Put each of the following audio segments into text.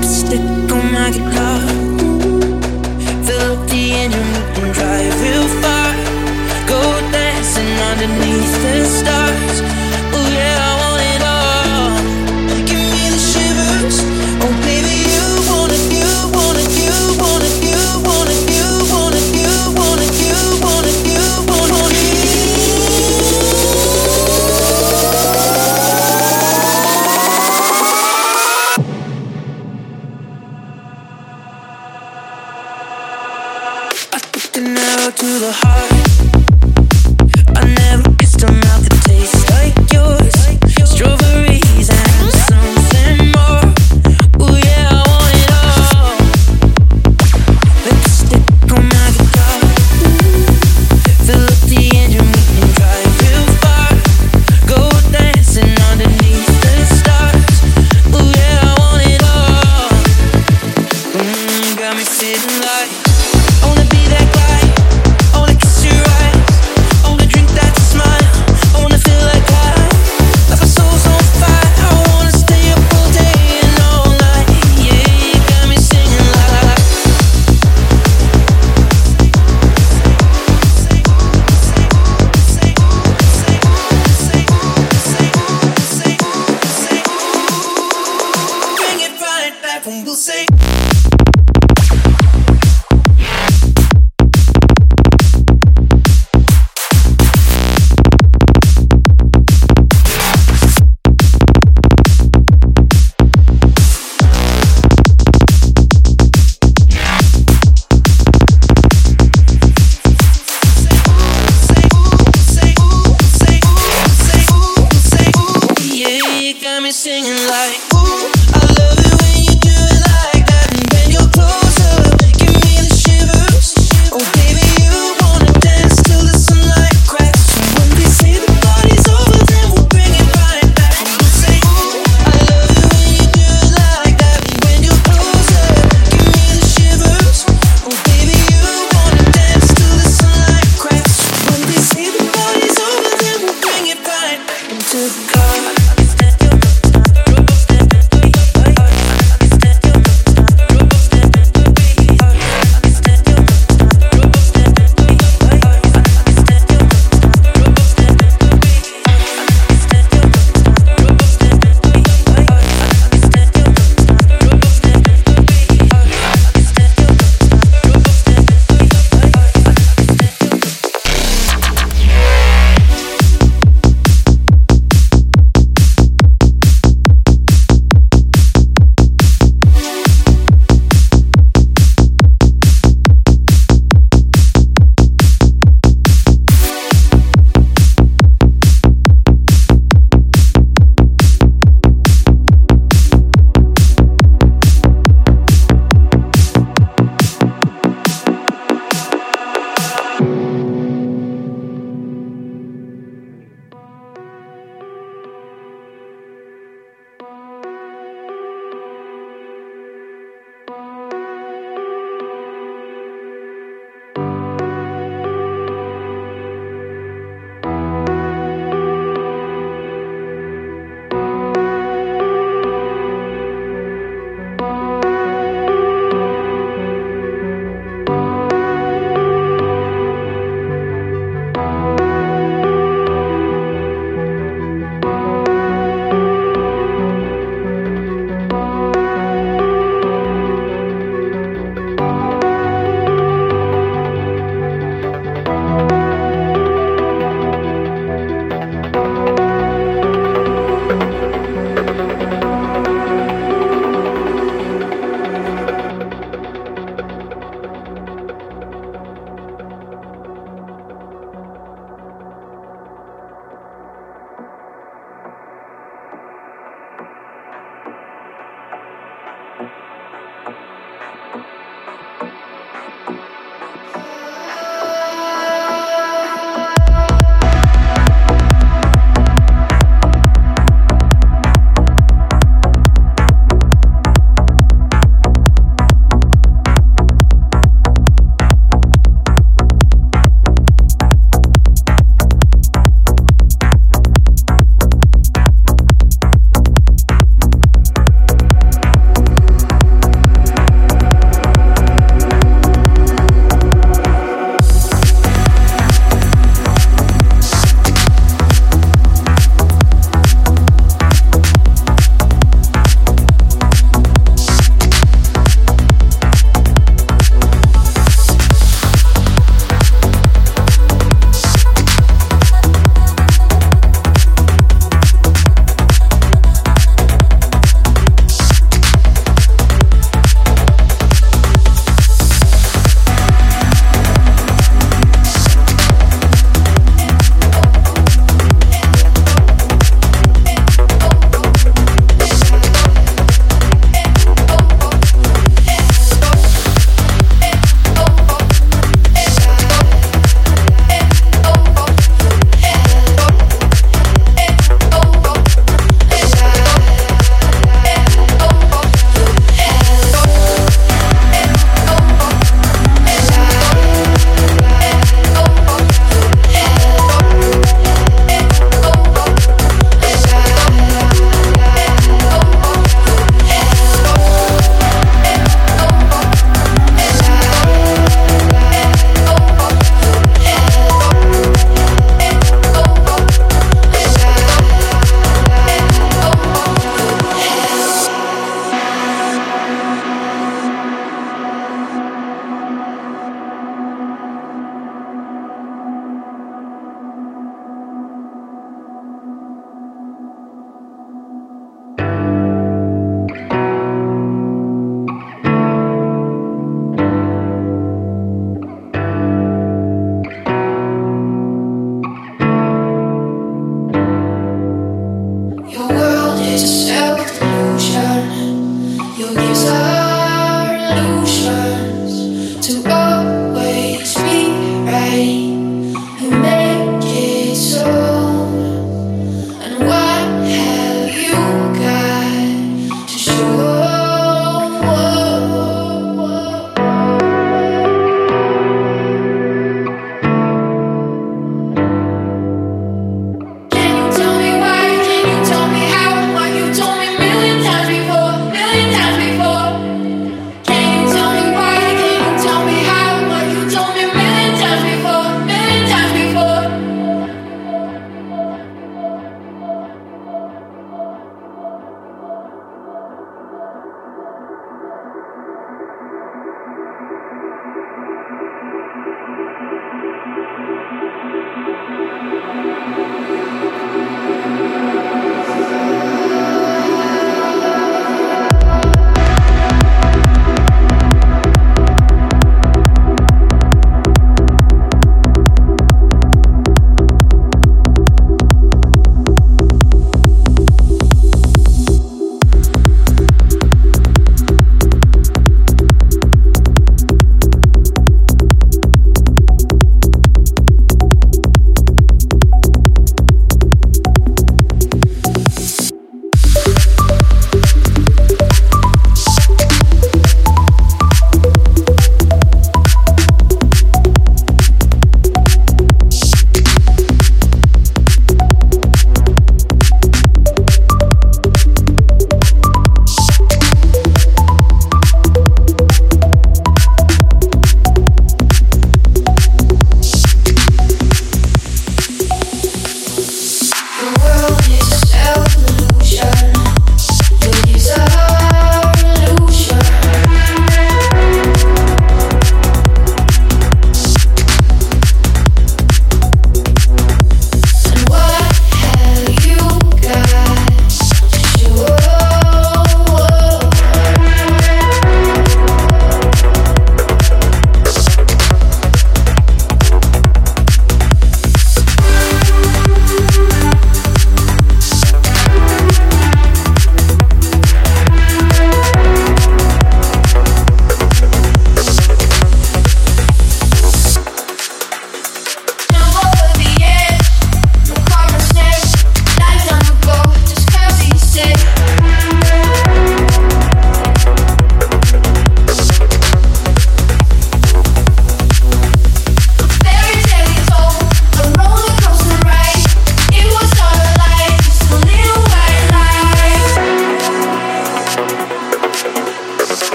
lipstick on my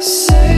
Say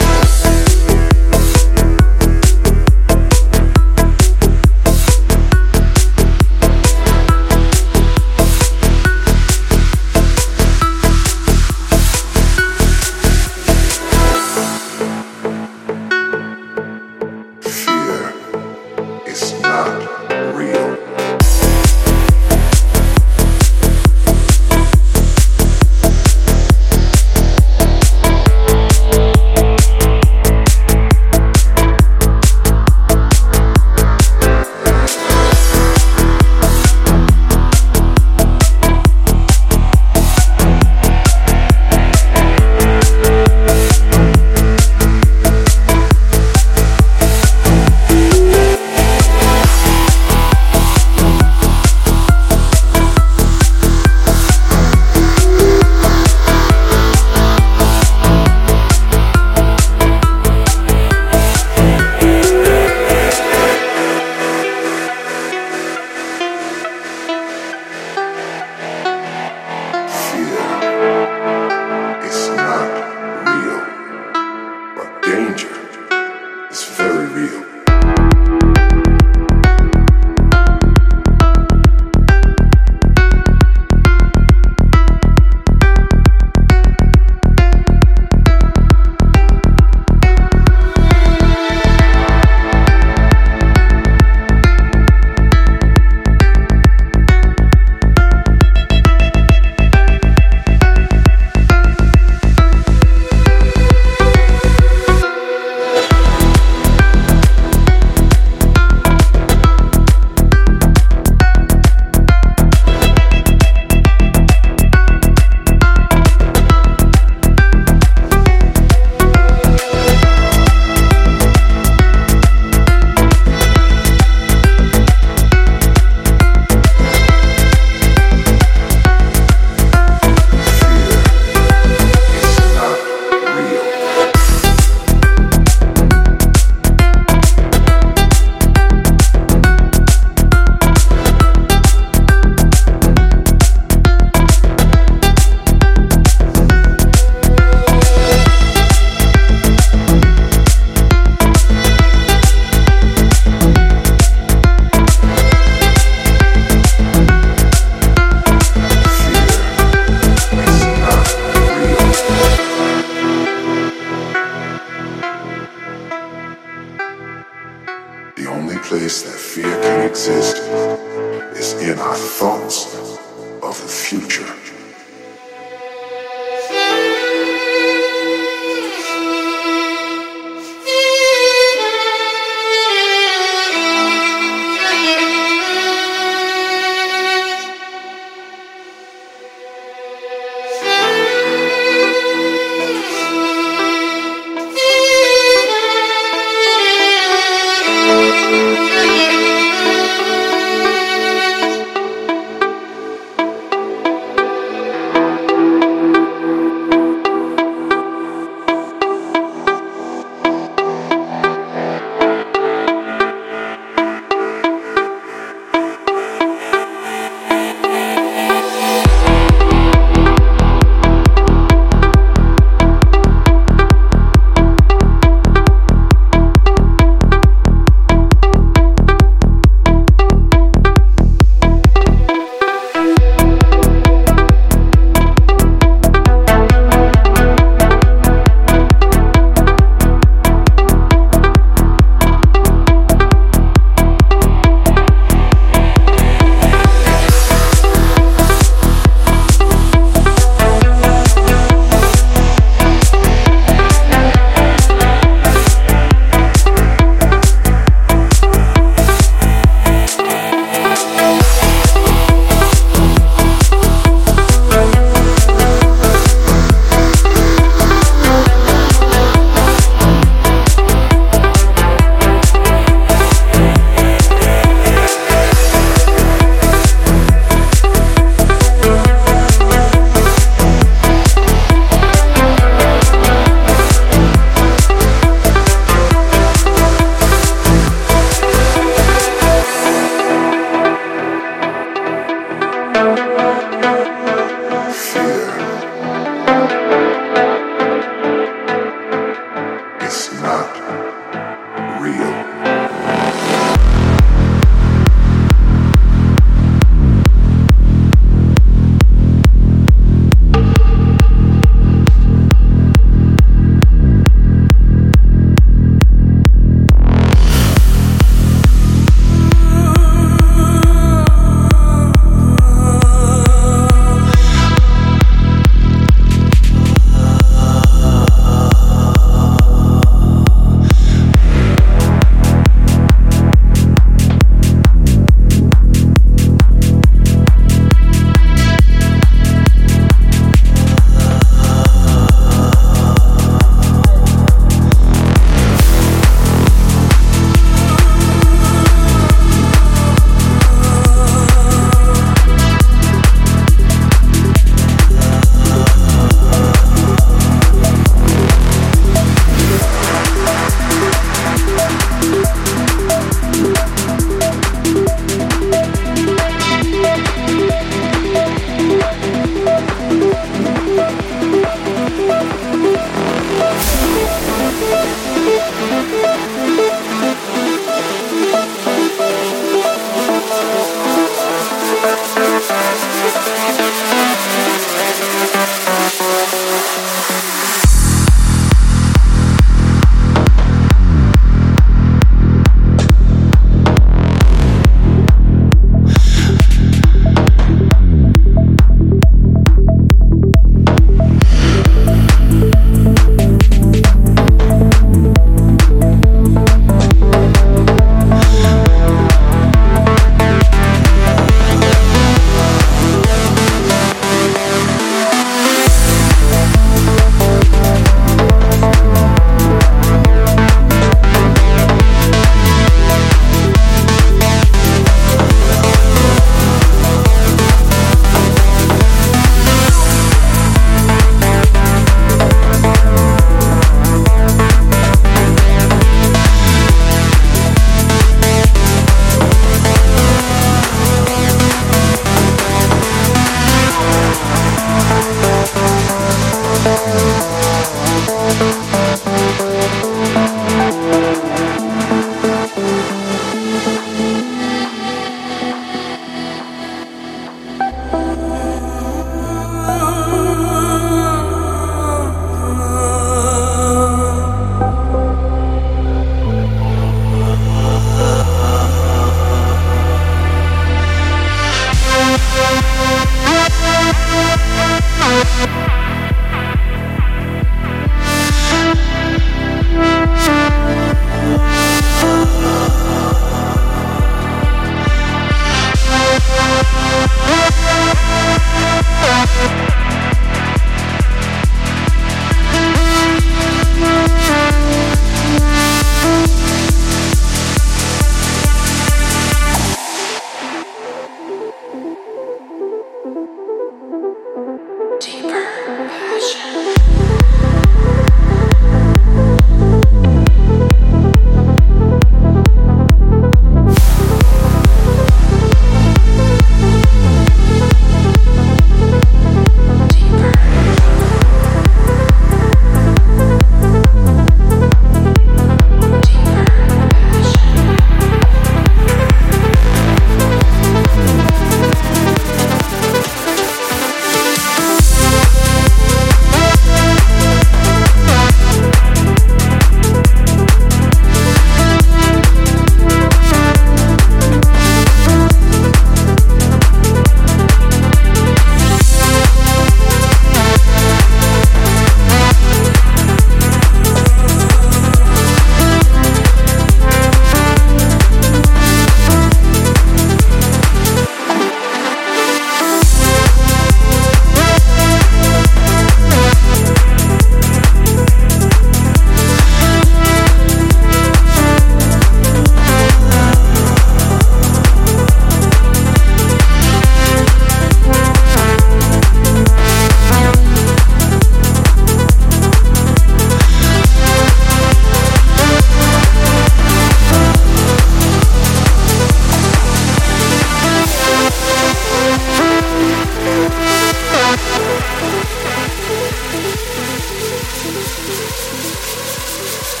Thank